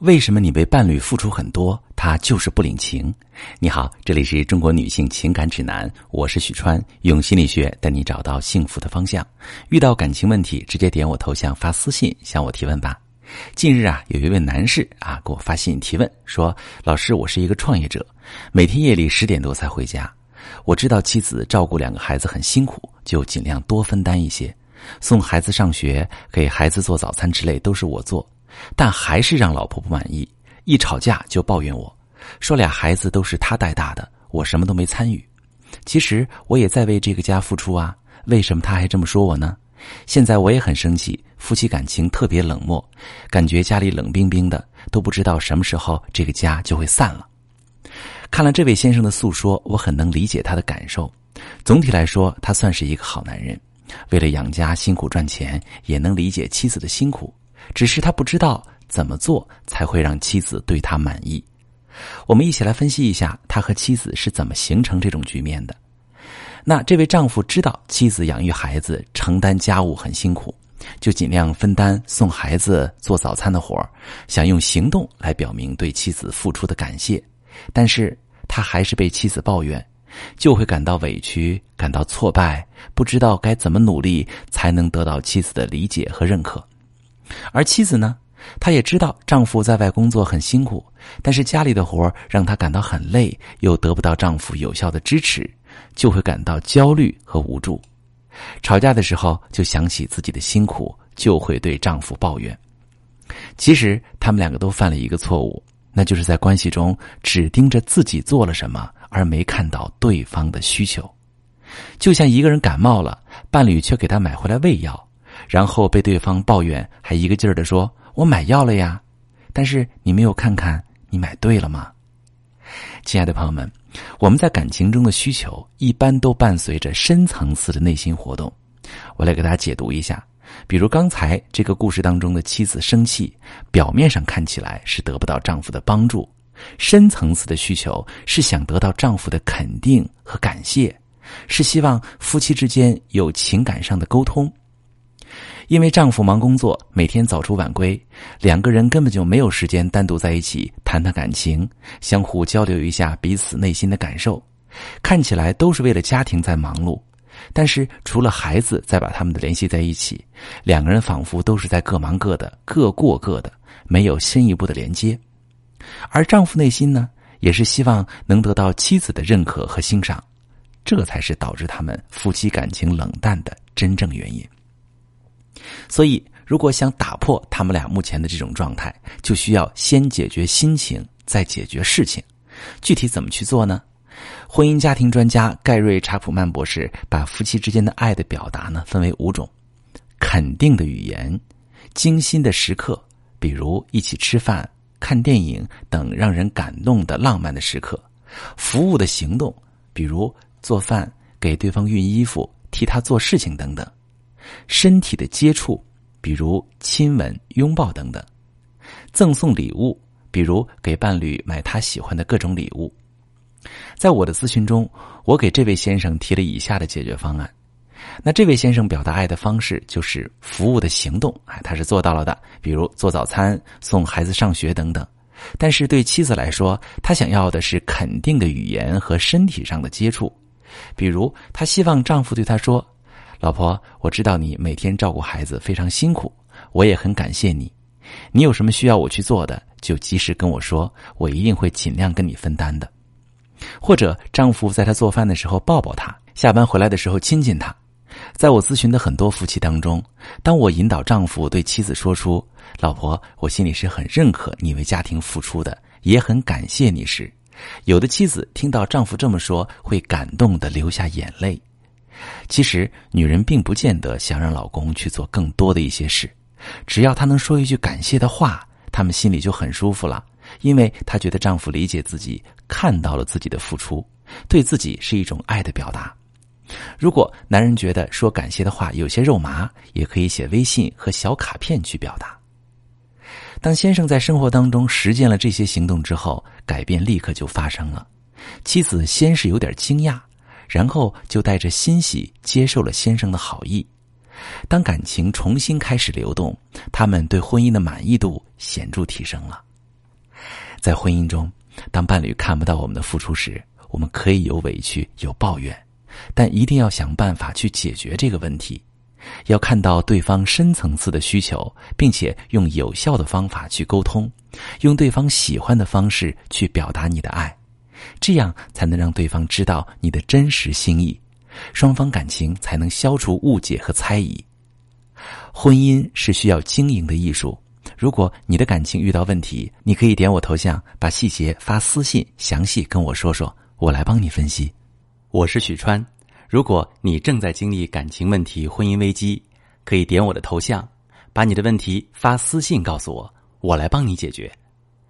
为什么你为伴侣付出很多，他就是不领情？你好，这里是中国女性情感指南，我是许川，用心理学带你找到幸福的方向。遇到感情问题，直接点我头像发私信向我提问吧。近日啊，有一位男士啊给我发信提问说：“老师，我是一个创业者，每天夜里十点多才回家。我知道妻子照顾两个孩子很辛苦，就尽量多分担一些，送孩子上学、给孩子做早餐之类都是我做。”但还是让老婆不满意，一吵架就抱怨我，说俩孩子都是他带大的，我什么都没参与。其实我也在为这个家付出啊，为什么他还这么说我呢？现在我也很生气，夫妻感情特别冷漠，感觉家里冷冰冰的，都不知道什么时候这个家就会散了。看了这位先生的诉说，我很能理解他的感受。总体来说，他算是一个好男人，为了养家辛苦赚钱，也能理解妻子的辛苦。只是他不知道怎么做才会让妻子对他满意。我们一起来分析一下他和妻子是怎么形成这种局面的。那这位丈夫知道妻子养育孩子、承担家务很辛苦，就尽量分担送孩子、做早餐的活儿，想用行动来表明对妻子付出的感谢。但是他还是被妻子抱怨，就会感到委屈、感到挫败，不知道该怎么努力才能得到妻子的理解和认可。而妻子呢，她也知道丈夫在外工作很辛苦，但是家里的活让她感到很累，又得不到丈夫有效的支持，就会感到焦虑和无助。吵架的时候就想起自己的辛苦，就会对丈夫抱怨。其实他们两个都犯了一个错误，那就是在关系中只盯着自己做了什么，而没看到对方的需求。就像一个人感冒了，伴侣却给他买回来胃药。然后被对方抱怨，还一个劲儿的说：“我买药了呀，但是你没有看看你买对了吗？”亲爱的朋友们，我们在感情中的需求一般都伴随着深层次的内心活动。我来给大家解读一下，比如刚才这个故事当中的妻子生气，表面上看起来是得不到丈夫的帮助，深层次的需求是想得到丈夫的肯定和感谢，是希望夫妻之间有情感上的沟通。因为丈夫忙工作，每天早出晚归，两个人根本就没有时间单独在一起谈谈感情，相互交流一下彼此内心的感受。看起来都是为了家庭在忙碌，但是除了孩子在把他们的联系在一起，两个人仿佛都是在各忙各的，各过各的，没有深一步的连接。而丈夫内心呢，也是希望能得到妻子的认可和欣赏，这才是导致他们夫妻感情冷淡的真正原因。所以，如果想打破他们俩目前的这种状态，就需要先解决心情，再解决事情。具体怎么去做呢？婚姻家庭专家盖瑞查普曼博士把夫妻之间的爱的表达呢分为五种：肯定的语言、精心的时刻，比如一起吃饭、看电影等让人感动的浪漫的时刻；服务的行动，比如做饭、给对方熨衣服、替他做事情等等。身体的接触，比如亲吻、拥抱等等；赠送礼物，比如给伴侣买他喜欢的各种礼物。在我的咨询中，我给这位先生提了以下的解决方案。那这位先生表达爱的方式就是服务的行动，哎，他是做到了的，比如做早餐、送孩子上学等等。但是对妻子来说，她想要的是肯定的语言和身体上的接触，比如她希望丈夫对她说。老婆，我知道你每天照顾孩子非常辛苦，我也很感谢你。你有什么需要我去做的，就及时跟我说，我一定会尽量跟你分担的。或者，丈夫在他做饭的时候抱抱他，下班回来的时候亲亲他。在我咨询的很多夫妻当中，当我引导丈夫对妻子说出“老婆，我心里是很认可你为家庭付出的，也很感谢你”时，有的妻子听到丈夫这么说，会感动的流下眼泪。其实，女人并不见得想让老公去做更多的一些事，只要她能说一句感谢的话，她们心里就很舒服了，因为她觉得丈夫理解自己，看到了自己的付出，对自己是一种爱的表达。如果男人觉得说感谢的话有些肉麻，也可以写微信和小卡片去表达。当先生在生活当中实践了这些行动之后，改变立刻就发生了。妻子先是有点惊讶。然后就带着欣喜接受了先生的好意。当感情重新开始流动，他们对婚姻的满意度显著提升了。在婚姻中，当伴侣看不到我们的付出时，我们可以有委屈、有抱怨，但一定要想办法去解决这个问题。要看到对方深层次的需求，并且用有效的方法去沟通，用对方喜欢的方式去表达你的爱，这样才能让对方知道你的真实心意，双方感情才能消除误解和猜疑。婚姻是需要经营的艺术。如果你的感情遇到问题，你可以点我头像，把细节发私信，详细跟我说说，我来帮你分析。我是许川。如果你正在经历感情问题、婚姻危机，可以点我的头像，把你的问题发私信告诉我，我来帮你解决。